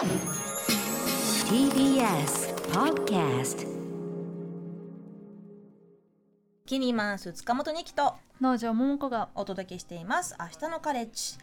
TBS Podcast キニマンス塚本二木と農場桃子がお届けしています。明日のカレッジ。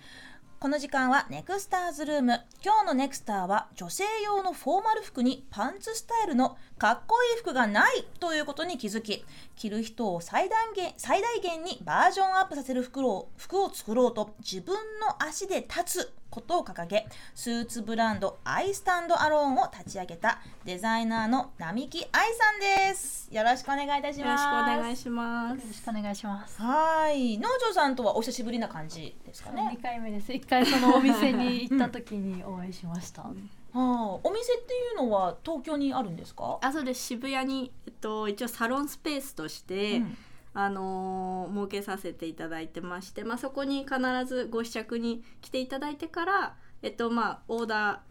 この時間はネクスターズルーム今日のネクスターは女性用のフォーマル服にパンツスタイルのかっこいい服がないということに気づき着る人を最大限最大限にバージョンアップさせる服を服を作ろうと自分の足で立つことを掲げスーツブランドアイスタンドアローンを立ち上げたデザイナーの並木愛さんですよろしくお願いいたしよろしますくお願いしまよろしす。くお願いします。はい農場さんとはお久しぶりな感じですかね二回目です。一回そのお店に行った時にお会いしました。はあ、お店っていうのは東京にあるんですか？あ、そうです。渋谷にえっと一応サロンスペースとして、うんあのー設けさせていただいてまして、まあそこに必ずご試着に来ていただいてから、えっとまあオーダ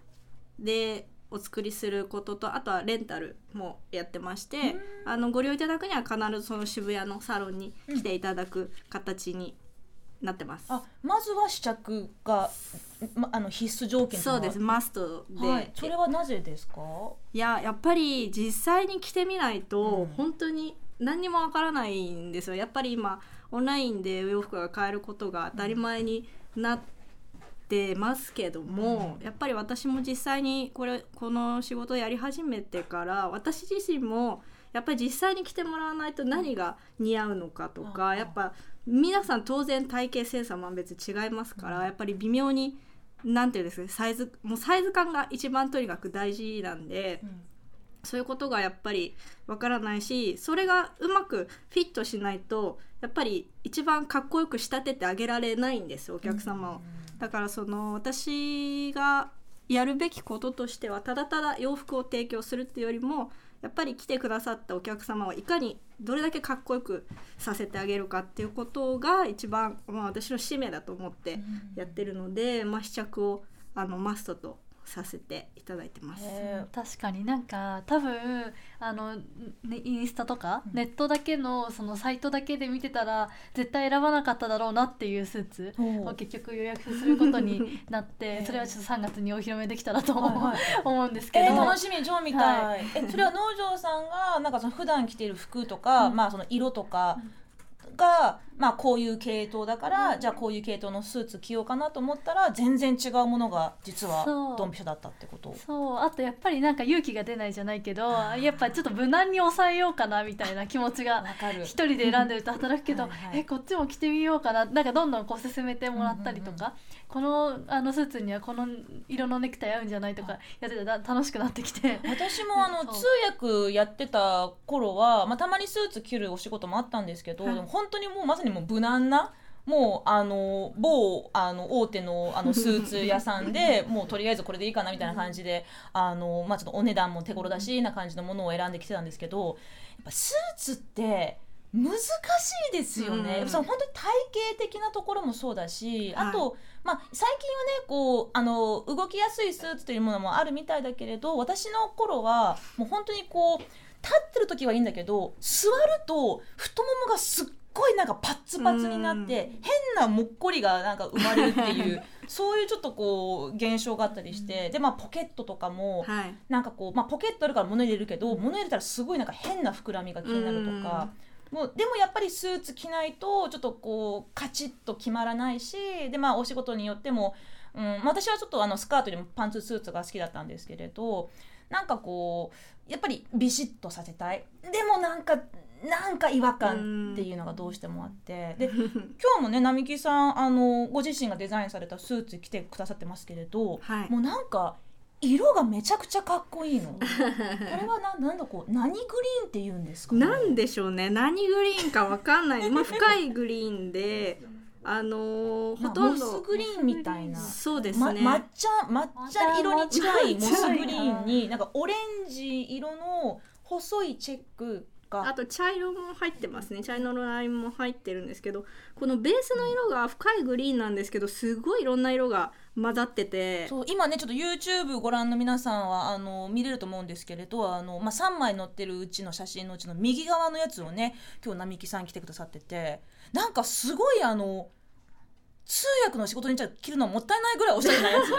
ーでお作りすることとあとはレンタルもやってまして、あのご利用いただくには必ずその渋谷のサロンに来ていただく形になってます。あ、まずは試着が、ま、あの必須条件そうです。マストで、はい、それはなぜですか？いややっぱり実際に着てみないと、うん本当に何にもわからないんですよ。やっぱり今オンラインでお洋服が買えることが当たり前になってますけども、やっぱり私も実際にこれこの仕事をやり始めてから私自身もやっぱり実際に着てもらわないと何が似合うのかとか、うん。やっぱ皆さん当然体型センサーも別に違いますから、やっぱり微妙になんていうんですかねサイズもうサイズ感が一番とにかく大事なんで。そういうことがやっぱりわからないしそれがうまくフィットしないとやっぱり一番かっこよく仕立ててあげられないんですよお客様を。だからその私がやるべきこととしてはただただ洋服を提供するっていうよりもやっぱり来てくださったお客様をいかにどれだけかっこよくさせてあげるかっていうことが一番、まあ、私の使命だと思ってやってるので、まあ、試着をあのマストとさせていただいてます。へ確かになんか多分あの、ね、インスタとか、ネットだけのそのサイトだけで見てたら絶対選ばなかっただろうなっていうスーツを結局予約することになっ へてー。それはちょっと3月にお披露目できたらと思う,、はいはい。思うんですけど、えー、楽しみ超見たい、はい。えそれは農場さんがなんかその普段着ている服とか、まあその色とかが、まあこういう系統だから、じゃあこういう系統のスーツ着ようかなと思ったら全然違うものが実はドンピシャだったってこと。そう。あとやっぱりなんか勇気が出ないじゃないけどやっぱちょっと無難に抑えようかなみたいな気持ちがわかる。一人で選んでると働くけどはいはい。えこっちも着てみようかな。なんかどんどんこう進めてもらったりとか、このあのスーツにはこの色のネクタイ合うんじゃないとかやってたら楽しくなってきて。私もあの通訳やってた頃は、まあ、たまにスーツ着るお仕事もあったんですけど、はい。でも本当にもうまさにもう無難なもうあの某あの大手のあのスーツ屋さんで もうとりあえずこれでいいかなみたいな感じであの、まあ、ちょっとお値段も手頃だしな感じのものを選んできてたんですけどやっぱスーツって難しいですよね、うんその本当に体型的なところもそうだし、はい。あと、まあ、最近はねこうあの動きやすいスーツというものもあるみたいだけれど私の頃はもう本当にこう立ってる時はいいんだけど座ると太ももがすっごいなんかパッツパツになって変なもっこりがなんか生まれるっていう そういうちょっとこう現象があったりしてでまあポケットとかもはい。なんかこう、まあ、ポケットあるから物入れるけど物入れたらすごいなんか変な膨らみが気になるとか。もうでもやっぱりスーツ着ないとちょっとこうカチッと決まらないしでまあお仕事によっても、うん、まあ私はちょっとあのスカートよりもパンツスーツが好きだったんですけれどなんかこうやっぱりビシッとさせたい。でもなんかなんか違和感っていうのがどうしてもあって。で 今日もね並木さんあのご自身がデザインされたスーツ着てくださってますけれど、はい。もうなんか色がめちゃくちゃかっこいいの。これはななんだこう何グリーンって言うんですか、ね？なんでしょうね。何グリーンかわかんない。まあ深いグリーンであのーまあほとんど。モスグリーンみたいな。そうですま、ね、抹茶抹茶色に近いモスグリーンになんかオレンジ色の細いチェックがあと茶色も入ってますね。茶色のラインも入ってるんですけどこのベースの色が深いグリーンなんですけどすごいいろんな色が混ざってて。そう今ねちょっと YouTube ご覧の皆さんはあの見れると思うんですけれどあの、まあ、3枚載ってるうちの写真のうちの右側のやつをね今日並木さん来てくださってて。なんかすごいあの通訳の仕事にじゃあ着るのもったいないぐらいおしゃれなやつ いや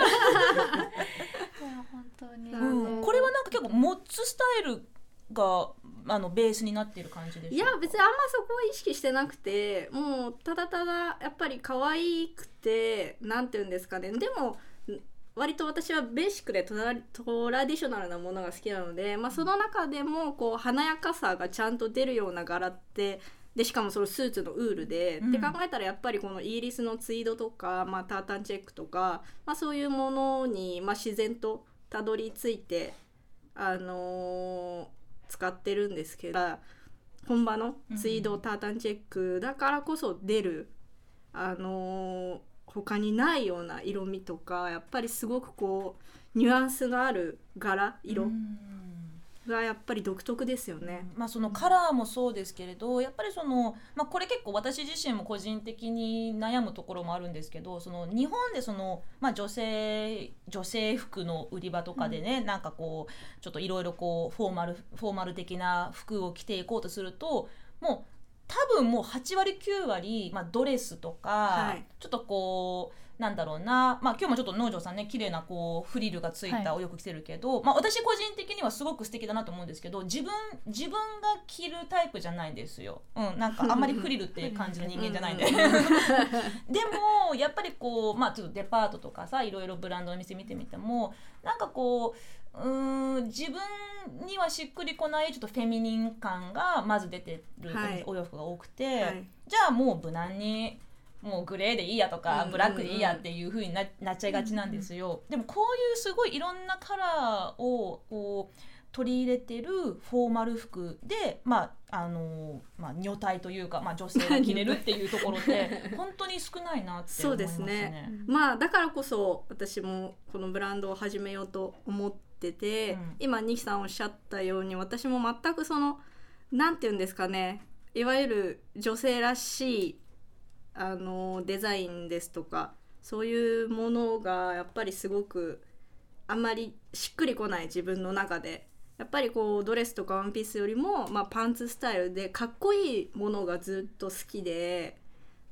本当に、うん、これはなんか結構モッツスタイルがあのベースになっている感じでいや別にあんまそこを意識してなくてもうただただやっぱり可愛くてなんて言うんですかね。でも割と私はベーシックでトラディショナルなものが好きなので、まあ、その中でもこう華やかさがちゃんと出るような柄ってでしかもそのスーツのウールで、うん。って考えたらやっぱりこのイギリスのツイードとか、まあ、タータンチェックとか、まあ、そういうものに、まあ、自然とたどり着いて、あのー使ってるんですけど本場のツイードタータンチェックだからこそ出る、あのー他にないような色味とかやっぱりすごくこうニュアンスのある柄色。がやっぱり独特ですよね。まあ、そのカラーもそうですけれどやっぱりその、まあ、これ結構私自身も個人的に悩むところもあるんですけどその日本でその、まあ、女性女性服の売り場とかでね、なんかこうちょっといろいろこうフォーマルフォーマル的な服を着ていこうとするともう多分もう8割9割、まあ、ドレスとか、はいちょっとこうなんだろうな、まあ、今日もちょっと農場さんね綺麗なこうフリルがついたはい。お洋服着てるけど、まあ、私個人的にはすごく素敵だなと思うんですけど自分自分が着るタイプじゃないんですよ、うん、なんかあんまり フリルっていう感じの人間じゃないんで。うん でもやっぱりこうまあちょっとデパートとかさいろいろブランドの店見てみてもなんかこううーん自分にはしっくりこないちょっとフェミニン感がまず出てるはい。お洋服が多くて、はい。じゃあもう無難にもうグレーでいいやとか、うんブラックでいいやっていう風にななっちゃいがちなんですよ、でもこういうすごいいろんなカラーをこう取り入れてるフォーマル服でまああのまあ女体というか、まあ、女性が着れるっていうところって 本当に少ないなってそうで思いますね。まあだからこそ私もこのブランドを始めようと思ってて、うん。今ニキさんおっしゃったように私も全くそのなんて言うんですかねいわゆる女性らしいあのデザインですとかそういうものがやっぱりすごくあんまりしっくりこない自分の中でやっぱりこうドレスとかワンピースよりも、まあ、パンツスタイルでかっこいいものがずっと好きで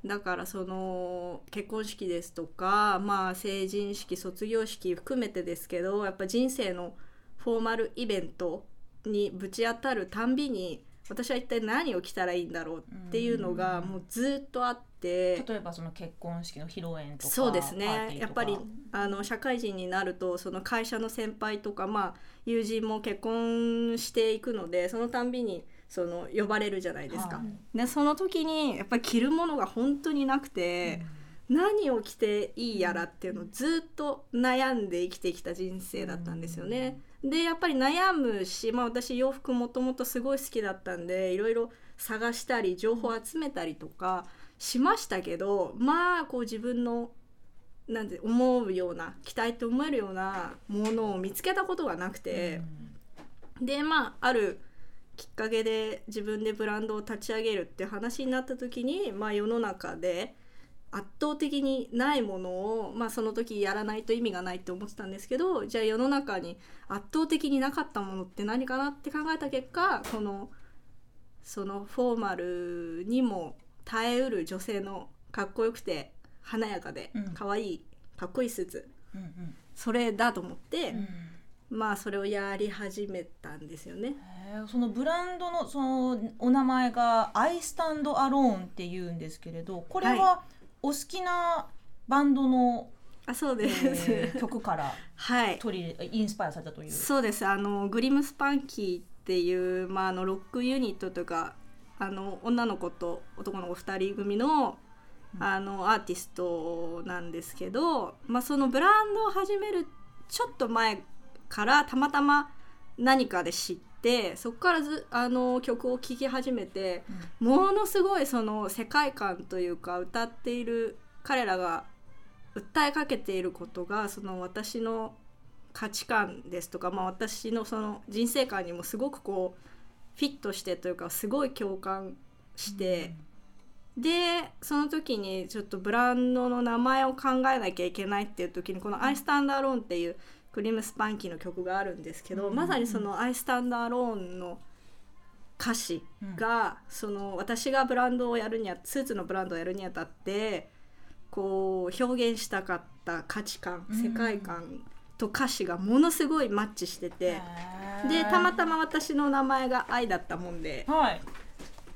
だからその結婚式ですとか、まあ、成人式卒業式含めてですけどやっぱ人生のフォーマルイベントにぶち当たるたんびに私は一体何を着たらいいんだろうっていうのがもうずっとあって。例えばその結婚式の披露宴とかそうですねやっぱりあの社会人になるとその会社の先輩とか、まあ、友人も結婚していくのでそのたんびにその呼ばれるじゃないですか。はいでその時にやっぱり着るものが本当になくて、何を着ていいやらっていうのをずっと悩んで生きてきた人生だったんですよね。でやっぱり悩むし、まあ、私洋服もともとすごい好きだったんでいろいろ探したり情報集めたりとかしましたけどまあこう自分のなんて思うような期待と思えるようなものを見つけたことがなくて。でまああるきっかけで自分でブランドを立ち上げるって話になった時に、まあ、世の中で圧倒的にないものを、まあ、その時やらないと意味がないって思ってたんですけどじゃあ世の中に圧倒的になかったものって何かなって考えた結果このそのフォーマルにも耐えうる女性のかっこよくて華やかでうん。可愛いかっこいいスーツうんうん。それだと思って、うん。まあそれをやり始めたんですよね。そのブランドのそのお名前が「アイスタンドアローン」っていうんですけれどこれはお好きなバンドの、あそうでえす、ー曲から はい。取り入れインスパイアされたという。そうです。あのグリムスパンキーっていう、まあ、あのロックユニットというかあの女の子と男の子2人組のあのアーティストなんですけど、まあ、そのブランドを始めるちょっと前からたまたま何かで知ってそこからずあの曲を聴き始めてものすごいその世界観というか歌っている彼らが訴えかけていることがその私の価値観ですとか、まあ、私のその人生観にもすごくこうフィットしてというかすごい共感して、でその時にちょっとブランドの名前を考えなきゃいけないっていう時にこの「アイスタンドアローン」っていうクリームスパンキーの曲があるんですけど、うんまさにその「アイスタンドアローン」の歌詞が、その私がブランドをやるにあスーツのブランドをやるにあたってこう表現したかった価値観うん。世界観と歌詞がものすごいマッチしててでたまたま私の名前が愛だったもんではい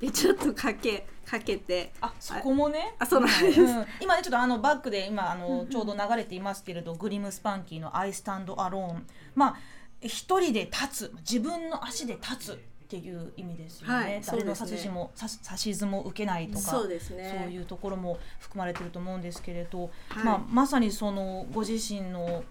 でちょっとかけかけて。あそこもね？あそうなんです、うん今ねちょっとあのバックで今あのちょうど流れていますけれど、グリムスパンキーの「I stand alone」まあ一人で立つ自分の足で立つっていう意味ですよね、はい誰の指図もさ指図も受けないとかそうですね。そういうところも含まれてると思うんですけれど、はい。まあ、まさにそのご自身の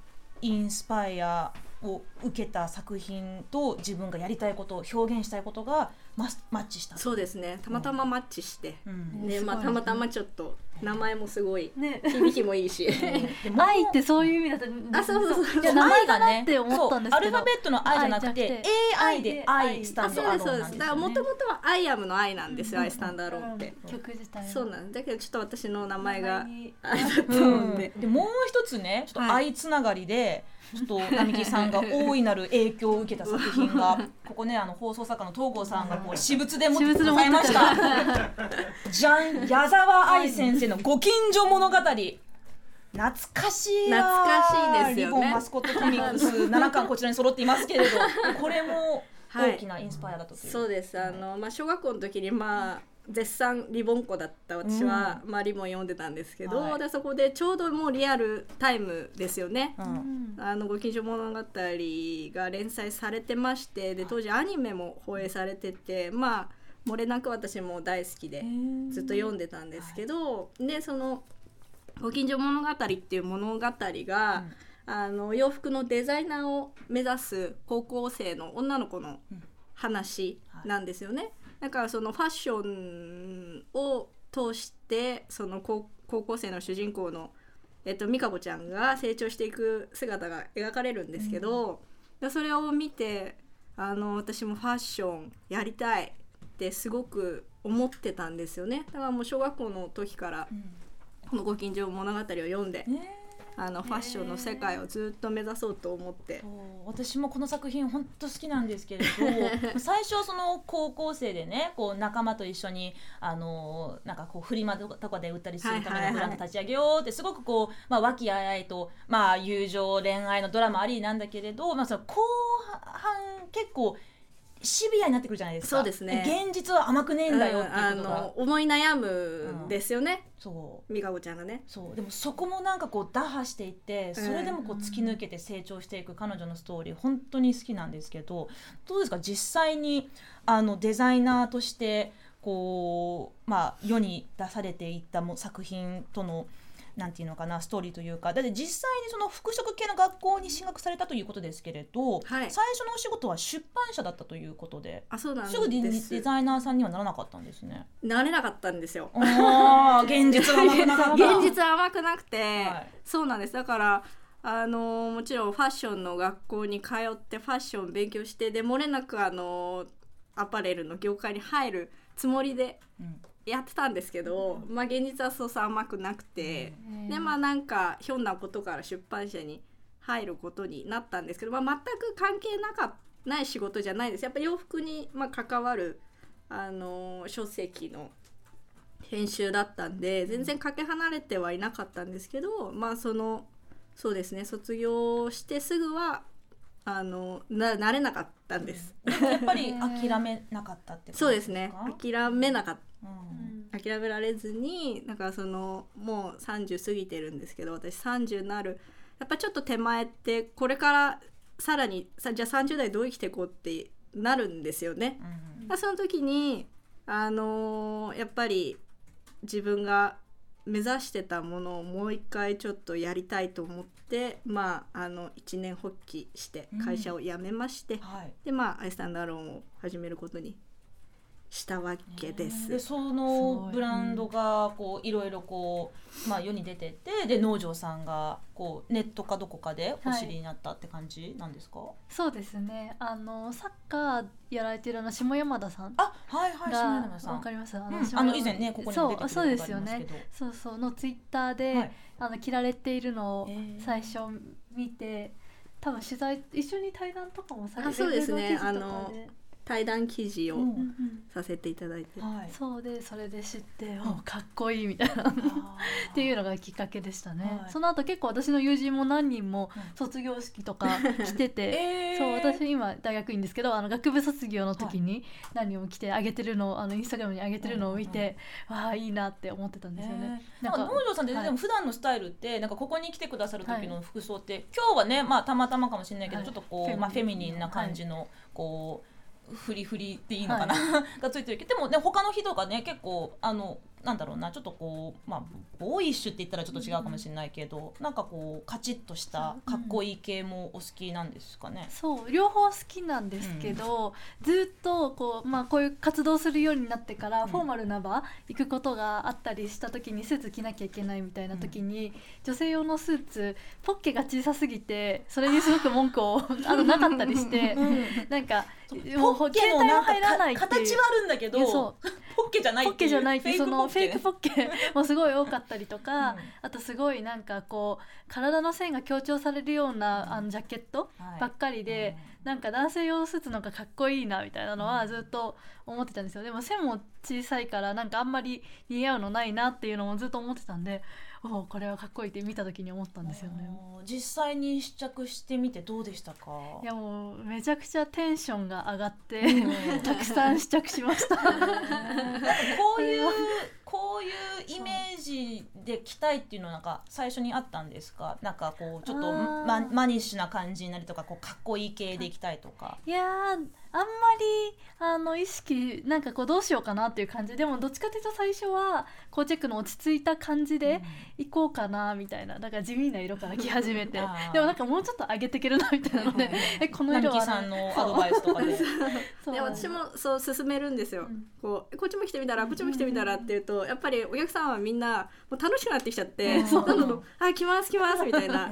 インスパイアを受けた作品と自分がやりたいこと表現したいことがマスマッチした。そうですね。たまたまマッチして、うん。でまあ、たまたまちょっと名前もすごいね。響きもいいし。でも愛ってそういう意味だったあそうそうそう。名前だなって思ったんですけど。そうアルファベットの愛じゃなくて AI で愛スタあンそうですそうでドアローンなんですす。だからもともとは「アイアムの愛なんですよ「うんアイスタンダーローン」って、曲自体そうなんだけどちょっと私の名前が名前に。あれだったうんもん。で、でもう一つねちょっと愛つながりで、ちょっと並木さんが大いなる影響を受けた作品が ここねあの放送作家の東郷さんがこう私物で持ってくださいました。じゃん矢沢愛先生のご近所物語。懐かしいわ懐かしいですよね。リボンマスコットコミックス 7巻こちらに揃っていますけれどこれもはい。大きなインスパイアだという、そうです。あの、まあ、小学校の時にまあ絶賛リボン子だった私は、まあ、リボン読んでたんですけど、はい。でそこでちょうどもうリアルタイムですよね。うん。あのご近所物語が連載されてましてで当時アニメも放映されててまあ漏れなく私も大好きでずっと読んでたんですけど、でその「ご近所物語」っていう物語が、あの洋服のデザイナーを目指す高校生の女の子の話なんですよね。だからそのファッションを通してその高高校生の主人公のえっと、美香子ちゃんが成長していく姿が描かれるんですけど、でそれを見てあの私もファッションやりたいってすごく思ってたんですよね。だからもう小学校の時からこの「ご近所物語」を読んで、ねあのファッションの世界をずっと目指そうと思って。私もこの作品本当好きなんですけれど 最初その高校生でねこう仲間と一緒にあのなんかこうフリマとかで売ったりするためのブランド立ち上げようってすごくこう、まあ、和気あいあいと、まあ、友情恋愛のドラマありなんだけれど、まあ、その後半結構シビアになってくるじゃないですか。そうですね。現実は甘くねえんだよっていうことが、の思い悩むんですよね、そう。美香子ちゃんがね。そう。でもそこもなんかこう打破していってそれでもこう突き抜けて成長していく彼女のストーリー本当に好きなんですけどどうですか？実際にあのデザイナーとしてこう、まあ、世に出されていったも作品とのなんていうのかなストーリーというか。だって実際にその服飾系の学校に進学されたということですけれど、はい。最初のお仕事は出版社だったということであそうなんです。すぐデデザイナーさんにはならなかったんですね。なれなかったんですよ。現実は甘くなかった。現実は甘くなくて、はい。そうなんです。だからあのもちろんファッションの学校に通ってファッション勉強してで漏れなくあのアパレルの業界に入るつもりでうんやってたんですけど、まあ現実はそうそう甘くなくて、うん。でまあなんかひょんなことから出版社に入ることになったんですけど、まあ、全く関係なかない仕事じゃないです。やっぱ洋服にまあ関わるあの書籍の編集だったんで全然かけ離れてはいなかったんですけどまあそのそうですね卒業してすぐはあのななれなかったんです。やっぱり諦めなかったってことそうですね。か諦めなかった。うん。諦められずになんかそのもう30過ぎてるんですけど私30になる。やっぱちょっと手前ってこれからさらにさじゃあ30代どう生きていこうってなるんですよね。うんまあその時にあのーやっぱり自分が目指してたものをもう一回ちょっとやりたいと思ってまああの一年発起して会社を辞めまして、はい。でまあアイスタンダーローンを始めることにしたわけです。でそすのブランドがこういろいろこう、まあ、世に出ててで農場さんがこうネットかどこかでお知りになったって感じなんですか、そうですね。あのサッカーやられてるあの下山田さんあはいはい下が山さん。わかります？あうん。あの以前ねここにも出てくれたそうそうですよねことありますけどそうそう。のツイッターで、はいあの着られているのを最初見て多分取材一緒に対談とかもされてあそうですね。ウェブ記事とかで。あの対談記事をうんうんさせていただいて、はい。そうでそれで知って、ん。おかっこいいみたいな。っていうのがきっかけでしたね、はい。その後結構私の友人も何人もうん。卒業式とか来てて、えー。そう私今大学院ですけどあの学部卒業の時に何人も来てあげてるのをあのインスタグラムに上げてるのを見て、わあいいなって思ってたんですよね。えー。なんか農場さんって、はい。でも普段のスタイルってなんかここに来てくださる時のは服装って、今日はねまあたまたまかもしれないけど、はい。ちょっとこうまあフェミニンな感じの、こうフリフリっていいのかな、がついてるけど。でもね他の日とかね結構あのなんだろうなちょっとこうまあボーイッシュって言ったらちょっと違うかもしれないけど、なんかこうカチッとしたかっこいい系もお好きなんですかね？そう両方好きなんですけど、ずっとこう,、まあ、こういう活動するようになってから、うん。フォーマルな場行くことがあったりした時にスーツ着なきゃいけないみたいな時に、女性用のスーツポッケが小さすぎてそれにすごく文句をあのなかったりしてなんかもうポッケのなんか形はあるんだけどポッケじゃないポッケじゃないっていうそのフェイクポポッケもすごい多かったりとか、うん。あとすごいなんかこう体の線が強調されるようなあのジャケットばっかりで、なんか男性用スーツの方がかっこいいなみたいなのはずっと思ってたんですよ。でも線も小さいからなんかあんまり似合うのないなっていうのもずっと思ってたんでおおこれはかっこいいって見た時に思ったんですよね。実際に試着してみてどうでしたか？いやもうめちゃくちゃテンションが上がって、うん たくさん試着しました。こういうこういうイメージで着たいっていうのはなんか最初にあったんですか？なんかこうちょっとママニッシュな感じになりとかこうかっこいい系でいきたいとか。いやーあんまりあの意識なんかこうどうしようかなっていう感じ。でもどっちかというと最初はこうチェックの落ち着いた感じで行こうかなみたいなだから地味な色から着始めて。でもなんかもうちょっと上げていけるなみたいなのでえこの色は並木さんのアドバイスとかで。そう。で私もそう勧めるんですよ、うん。こうこっちも来てみたらこっちも来てみたらって言うとやっぱりお客さんはみんなもう楽しくなってきちゃって、うん。どんどんどんあ来ます来ますみたいな。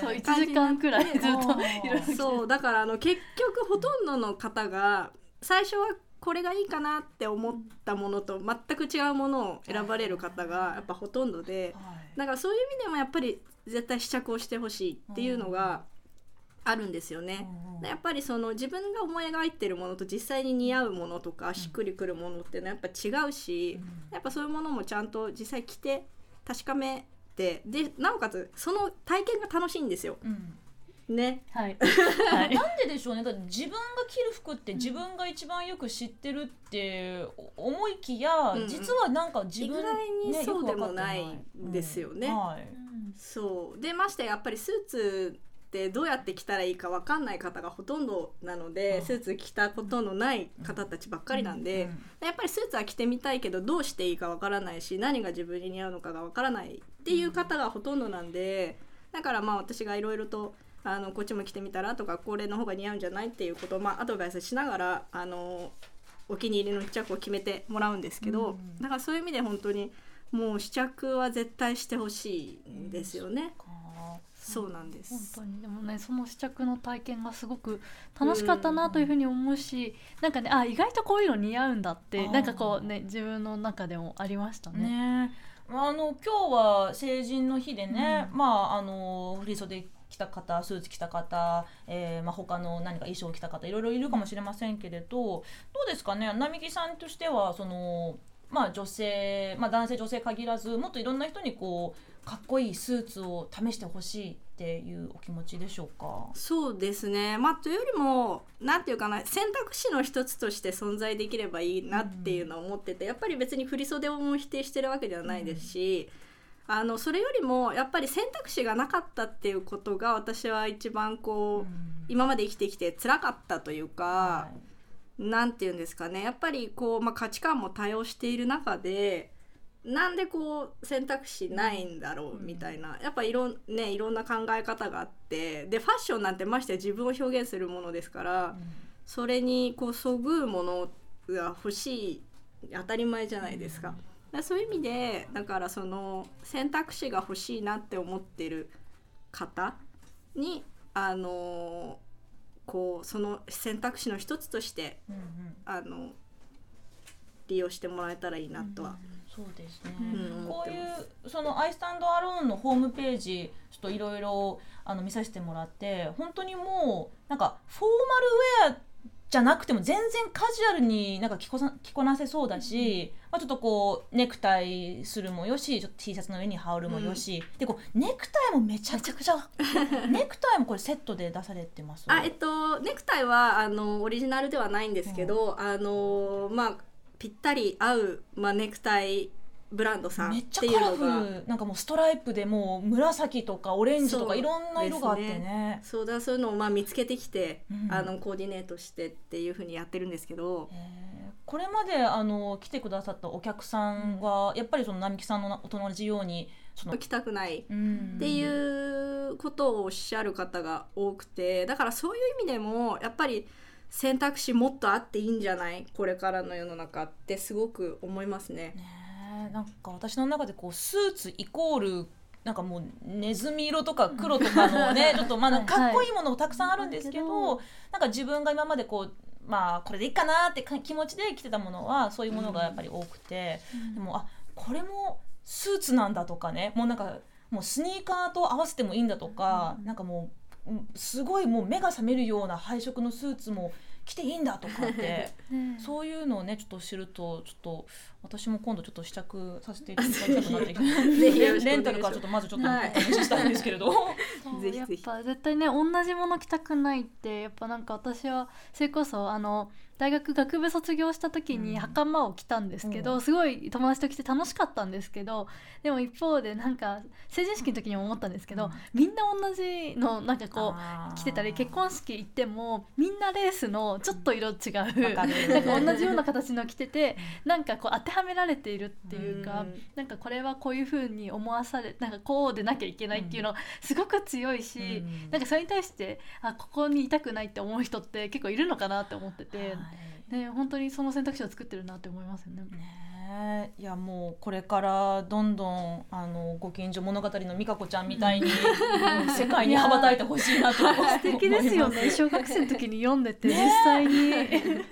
そう1時間くらいずっといろいろ着て。そうだからあの結局ほとんどの方が最初はこれがいいかなって思ったものと全く違うものを選ばれる方がやっぱほとんどでだからそういう意味でもやっぱり絶対試着をしてほしいっていうのがあるんですよね。やっぱりその自分が思い描いてるものと実際に似合うものとかしっくりくるものっていうのはやっぱ違うし、やっぱそういうものもちゃんと実際着て確かめてでなおかつその体験が楽しいんですよ。うん。ね。はい。はい。なんででしょうね。だって自分が着る服って自分が一番よく知ってるって思いきや、うんうん。実はなんか自分、意外にねそうでもないですよね。うん。はい。そう。でましてやっぱりスーツってどうやって着たらいいか分かんない方がほとんどなので、うん。スーツ着たことのない方たちばっかりなんで、やっぱりスーツは着てみたいけどどうしていいかわからないし何が自分に似合うのかがわからないっていう方がほとんどなんでだからまあ私がいろいろとあのこっちも着てみたらとかこれの方が似合うんじゃないっていうことをまあアドバイスしながらあのお気に入りの試着を決めてもらうんですけど、うんだからそういう意味で本当にもう試着は絶対してほしいんですよね。かそうなんで本す。当に。でもねその試着の体験がすごく楽しかったなというふうに思うし、なんかねあ意外とこういうの似合うんだってなんかこうね自分の中でもありましたね。ね。あの今日は成人の日でね、うん。まああの振袖着た方スーツ着た方、えーまあ、他の何か衣装着た方いろいろいるかもしれませんけれどどうですかね？並木さんとしてはその、まあ、女性、まあ、男性女性限らずもっといろんな人にこうかっこいいスーツを試してほしいっていうお気持ちでしょうか？そうですね、まあ、というよりもなんていうかな選択肢の一つとして存在できればいいなっていうのは思ってて、やっぱり別に振り袖をも否定してるわけではないですし、あのそれよりもやっぱり選択肢がなかったっていうことが私は一番こう、今まで生きてきて辛かったというか。はい。なんていうんですかね。やっぱりこう、まあ、価値観も多様している中でなんでこう選択肢ないんだろうみたいな、やっぱいろん,、ね、いろんな考え方があって。でファッションなんてましてや自分を表現するものですから、それにこうそぐうものが欲しい当たり前じゃないですか。だそういう意味でだからその選択肢が欲しいなって思ってる方にあのこうその選択肢の一つとしてうんうん。あの利用してもらえたらいいなとは、そうですね、うんこういうその「アイスタンドアローン」のホームページちょっといろいろあの見させてもらって本当にもうなんかフォーマルウェアっじゃなくても全然カジュアルになんか着こさ着こなせそうだし、まあ、ちょっとこうネクタイするもよしちょっと T シャツの上に羽織るもよし、でこうネクタイもめちゃくちゃ ネクタイもこれセットで出されてます。あえっとネクタイはあのオリジナルではないんですけど、あのまあぴったり合う、まあ、ネクタイブランドさんっめっちゃていうのカラフがルなんかもうストライプでもう紫とかオレンジとかいろんな色があってね。そうだそういうのをまあ見つけてきて、うん。あのコーディネートしてっていうふうにやってるんですけど、これまであの来てくださったお客さんは、やっぱりその並木さんのお同じようにその、着たくないうん。っていうことをおっしゃる方が多くてだからそういう意味でもやっぱり選択肢もっとあっていいんじゃない？これからの世の中ってすごく思いますね。ねえなんか私の中でこうスーツイコールなんかもうネズミ色とか黒とかのねちょっとまあかかっこいいものもたくさんあるんですけど、はい。なんか自分が今までこうまあこれでいいかなってか気持ちで着てたものはそういうものがやっぱり多くて、でもあこれもスーツなんだとかねもうなんかもうスニーカーと合わせてもいいんだとか、なんかもううんすごいもう目が覚めるような配色のスーツも着ていいんだとかって。ねそういうのをねちょっと知るとちょっと私も今度ちょっと試着させていただきたくなってきてレンタルからちょっとまずちょっとはいお試ししたいんですけれど、そうぜひぜひ。やっぱ絶対ね同じもの着たくないってやっぱなんか私はそれこそあの大学学部卒業した時うん。に袴を着たんですけど、うん。すごい友達と着て楽しかったんですけどでも一方でなんか成人式の時にも思ったんですけど、うん。みんな同じのなんかこう着てたり結婚式行ってもみんなレースのちょっと色違う、わかる。なんか同じような形の着ててなんかこう当てはめられているっていうか、うん。なんかこれはこういう風に思わされなんかこうでなきゃいけないっていうのすごく強いし、うん。なんかそれに対してあここにいたくないって思う人って結構いるのかなって思ってて、はい。ね、本当にその選択肢を作ってるなって思いますよね。ねえ。いやもうこれからどんどんあのご近所物語の美香子ちゃんみたいにうん。世界に羽ばたいてほしいなと素敵ですよね。小学生の時に読んでて実際に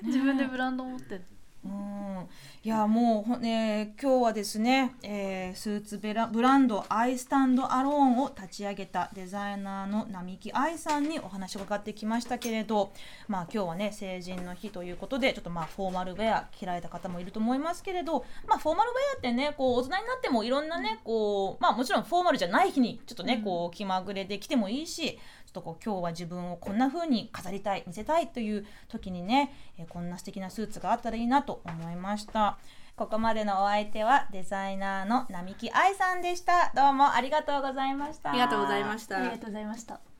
自分でブランドを持って。うんいやもう、ね、今日はですね、えースーツベラブランドアイスタンドアローンを立ち上げたデザイナーの並木愛さんにお話を伺ってきましたけれど、まあ、今日はね成人の日ということでちょっとまあフォーマルウェア着られた方もいると思いますけれど、まあ、フォーマルウェアってねこう大人になってもいろんなねこう、まあ、もちろんフォーマルじゃない日にちょっとね、こう気まぐれで着てもいいしちょっとこう今日は自分をこんな風に飾りたい見せたいという時にね、えーこんな素敵なスーツがあったらいいなと思いましたここまでのお相手はデザイナーの並木愛さんでしたどうもありがとうございましたありがとうございました。ありがとうございました。